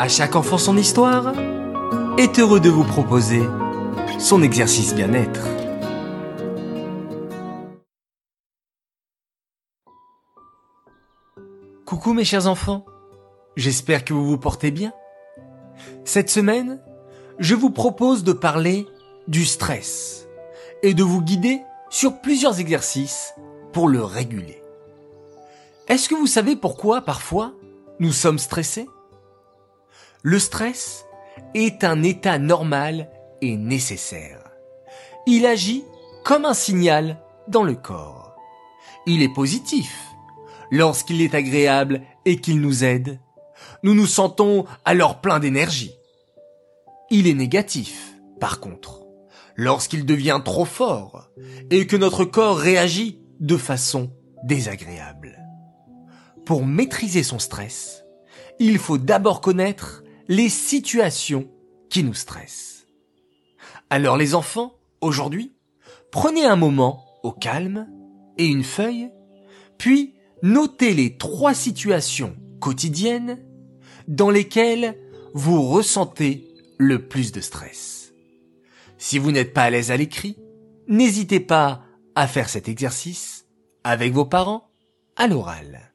À chaque enfant son histoire est heureux de vous proposer son exercice bien-être. Coucou mes chers enfants, j'espère que vous vous portez bien. Cette semaine, je vous propose de parler du stress et de vous guider sur plusieurs exercices pour le réguler. Est-ce que vous savez pourquoi parfois nous sommes stressés? Le stress est un état normal et nécessaire. Il agit comme un signal dans le corps. Il est positif lorsqu'il est agréable et qu'il nous aide. Nous nous sentons alors plein d'énergie. Il est négatif, par contre, lorsqu'il devient trop fort et que notre corps réagit de façon désagréable. Pour maîtriser son stress, il faut d'abord connaître les situations qui nous stressent. Alors les enfants, aujourd'hui, prenez un moment au calme et une feuille, puis notez les trois situations quotidiennes dans lesquelles vous ressentez le plus de stress. Si vous n'êtes pas à l'aise à l'écrit, n'hésitez pas à faire cet exercice avec vos parents à l'oral.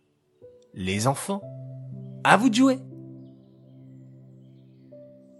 Les enfants, à vous de jouer